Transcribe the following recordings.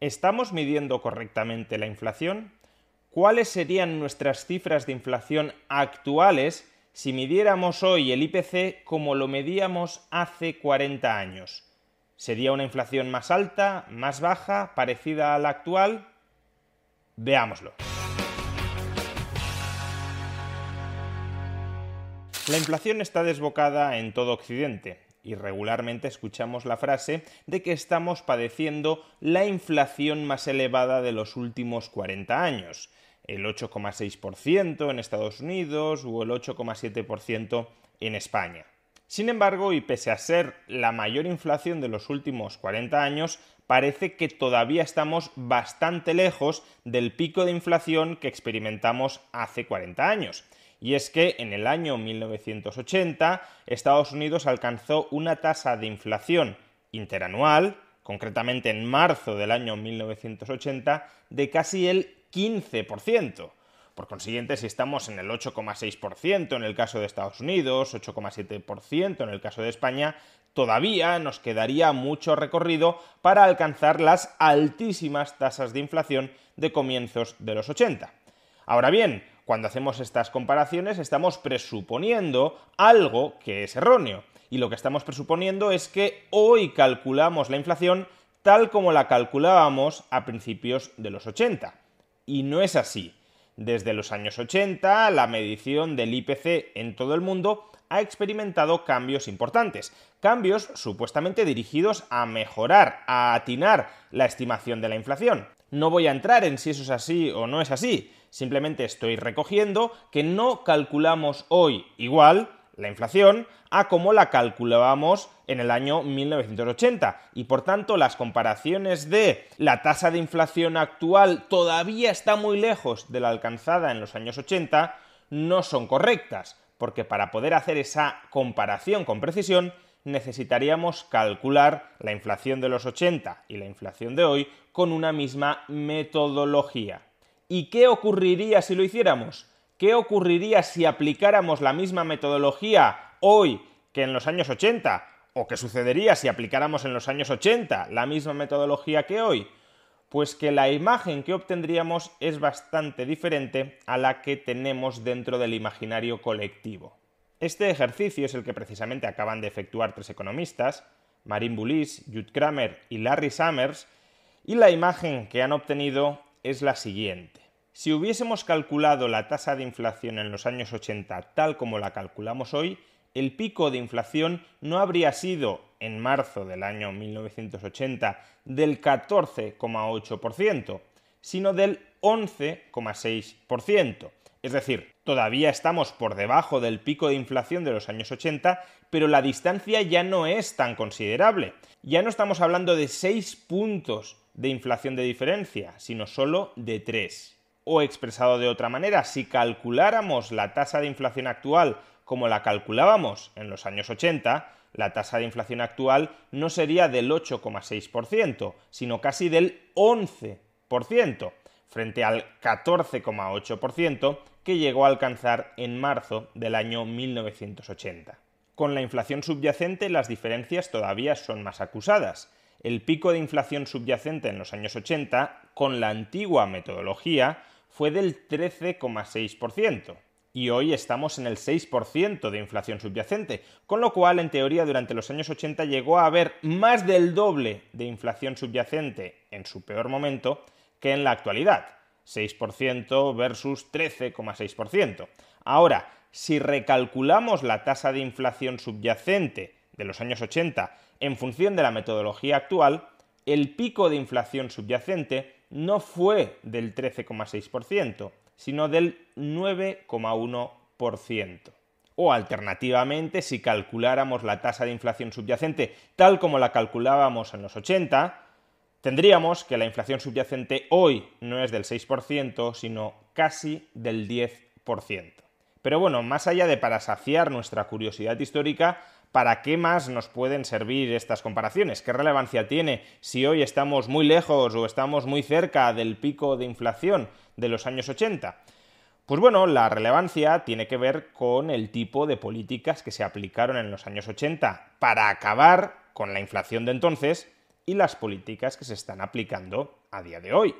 ¿Estamos midiendo correctamente la inflación? ¿Cuáles serían nuestras cifras de inflación actuales si midiéramos hoy el IPC como lo medíamos hace 40 años? ¿Sería una inflación más alta, más baja, parecida a la actual? Veámoslo. La inflación está desbocada en todo Occidente y regularmente escuchamos la frase de que estamos padeciendo la inflación más elevada de los últimos 40 años, el 8,6% en Estados Unidos o el 8,7% en España. Sin embargo, y pese a ser la mayor inflación de los últimos 40 años, parece que todavía estamos bastante lejos del pico de inflación que experimentamos hace 40 años y es que en el año 1980 Estados Unidos alcanzó una tasa de inflación interanual, concretamente en marzo del año 1980, de casi el 15%. Por consiguiente, si estamos en el 8,6% en el caso de Estados Unidos, 8,7% en el caso de España, todavía nos quedaría mucho recorrido para alcanzar las altísimas tasas de inflación de comienzos de los 80. Ahora bien, cuando hacemos estas comparaciones estamos presuponiendo algo que es erróneo. Y lo que estamos presuponiendo es que hoy calculamos la inflación tal como la calculábamos a principios de los 80. Y no es así. Desde los años 80, la medición del IPC en todo el mundo ha experimentado cambios importantes. Cambios supuestamente dirigidos a mejorar, a atinar la estimación de la inflación. No voy a entrar en si eso es así o no es así, simplemente estoy recogiendo que no calculamos hoy igual la inflación a como la calculábamos en el año 1980 y por tanto las comparaciones de la tasa de inflación actual todavía está muy lejos de la alcanzada en los años 80 no son correctas, porque para poder hacer esa comparación con precisión necesitaríamos calcular la inflación de los 80 y la inflación de hoy con una misma metodología. ¿Y qué ocurriría si lo hiciéramos? ¿Qué ocurriría si aplicáramos la misma metodología hoy que en los años 80? ¿O qué sucedería si aplicáramos en los años 80 la misma metodología que hoy? Pues que la imagen que obtendríamos es bastante diferente a la que tenemos dentro del imaginario colectivo. Este ejercicio es el que precisamente acaban de efectuar tres economistas, Marin Bullis, Jude Kramer y Larry Summers, y la imagen que han obtenido es la siguiente. Si hubiésemos calculado la tasa de inflación en los años 80 tal como la calculamos hoy, el pico de inflación no habría sido en marzo del año 1980 del 14,8%, sino del 11,6%. Es decir, todavía estamos por debajo del pico de inflación de los años 80, pero la distancia ya no es tan considerable. Ya no estamos hablando de 6 puntos de inflación de diferencia, sino solo de 3. O expresado de otra manera, si calculáramos la tasa de inflación actual como la calculábamos en los años 80, la tasa de inflación actual no sería del 8,6%, sino casi del 11% frente al 14,8% que llegó a alcanzar en marzo del año 1980. Con la inflación subyacente las diferencias todavía son más acusadas. El pico de inflación subyacente en los años 80, con la antigua metodología, fue del 13,6%, y hoy estamos en el 6% de inflación subyacente, con lo cual en teoría durante los años 80 llegó a haber más del doble de inflación subyacente en su peor momento que en la actualidad, 6% versus 13,6%. Ahora, si recalculamos la tasa de inflación subyacente de los años 80 en función de la metodología actual, el pico de inflación subyacente no fue del 13,6%, sino del 9,1%. O alternativamente, si calculáramos la tasa de inflación subyacente tal como la calculábamos en los 80, tendríamos que la inflación subyacente hoy no es del 6%, sino casi del 10%. Pero bueno, más allá de para saciar nuestra curiosidad histórica, ¿para qué más nos pueden servir estas comparaciones? ¿Qué relevancia tiene si hoy estamos muy lejos o estamos muy cerca del pico de inflación de los años 80? Pues bueno, la relevancia tiene que ver con el tipo de políticas que se aplicaron en los años 80 para acabar con la inflación de entonces y las políticas que se están aplicando a día de hoy.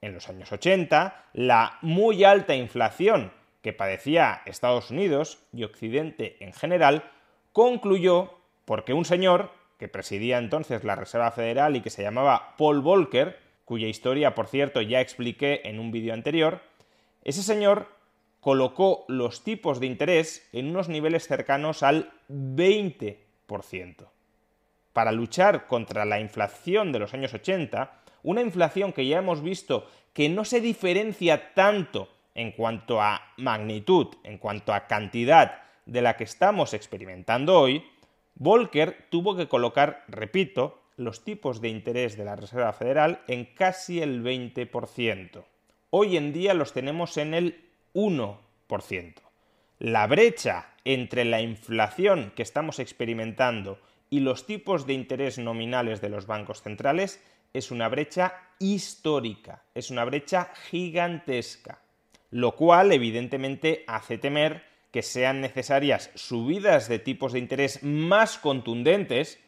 En los años 80, la muy alta inflación que padecía Estados Unidos y Occidente en general concluyó porque un señor que presidía entonces la Reserva Federal y que se llamaba Paul Volcker, cuya historia, por cierto, ya expliqué en un vídeo anterior, ese señor colocó los tipos de interés en unos niveles cercanos al 20%. Para luchar contra la inflación de los años 80, una inflación que ya hemos visto que no se diferencia tanto en cuanto a magnitud, en cuanto a cantidad de la que estamos experimentando hoy, Volcker tuvo que colocar, repito, los tipos de interés de la Reserva Federal en casi el 20%. Hoy en día los tenemos en el 1%. La brecha entre la inflación que estamos experimentando y los tipos de interés nominales de los bancos centrales es una brecha histórica, es una brecha gigantesca, lo cual evidentemente hace temer que sean necesarias subidas de tipos de interés más contundentes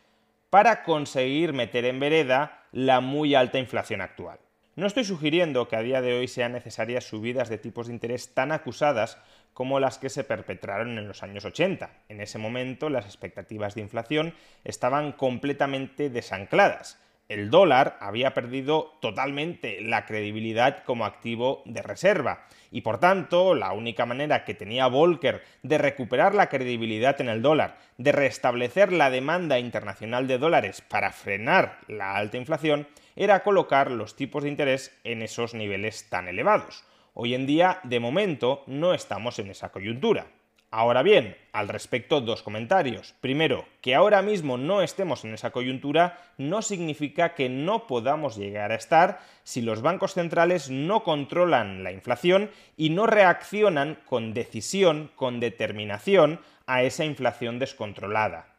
para conseguir meter en vereda la muy alta inflación actual. No estoy sugiriendo que a día de hoy sean necesarias subidas de tipos de interés tan acusadas como las que se perpetraron en los años 80. En ese momento las expectativas de inflación estaban completamente desancladas el dólar había perdido totalmente la credibilidad como activo de reserva y por tanto la única manera que tenía Volcker de recuperar la credibilidad en el dólar, de restablecer la demanda internacional de dólares para frenar la alta inflación, era colocar los tipos de interés en esos niveles tan elevados. Hoy en día, de momento, no estamos en esa coyuntura. Ahora bien, al respecto dos comentarios. Primero, que ahora mismo no estemos en esa coyuntura no significa que no podamos llegar a estar si los bancos centrales no controlan la inflación y no reaccionan con decisión, con determinación a esa inflación descontrolada.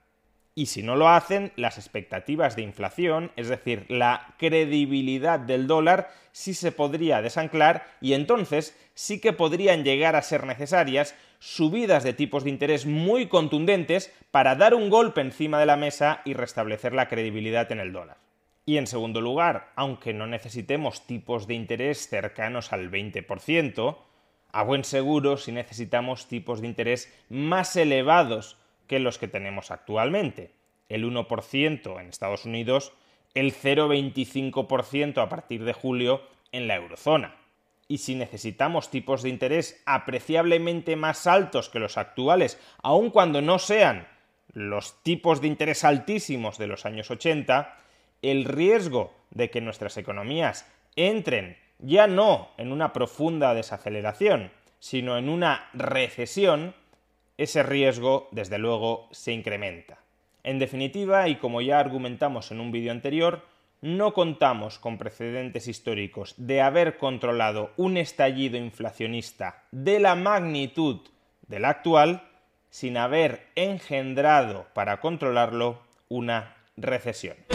Y si no lo hacen, las expectativas de inflación, es decir, la credibilidad del dólar, sí se podría desanclar y entonces sí que podrían llegar a ser necesarias subidas de tipos de interés muy contundentes para dar un golpe encima de la mesa y restablecer la credibilidad en el dólar. Y en segundo lugar, aunque no necesitemos tipos de interés cercanos al 20%, a buen seguro si necesitamos tipos de interés más elevados que los que tenemos actualmente. El 1% en Estados Unidos, el 0,25% a partir de julio en la eurozona. Y si necesitamos tipos de interés apreciablemente más altos que los actuales, aun cuando no sean los tipos de interés altísimos de los años 80, el riesgo de que nuestras economías entren ya no en una profunda desaceleración, sino en una recesión, ese riesgo, desde luego, se incrementa. En definitiva, y como ya argumentamos en un vídeo anterior, no contamos con precedentes históricos de haber controlado un estallido inflacionista de la magnitud del actual sin haber engendrado para controlarlo una recesión.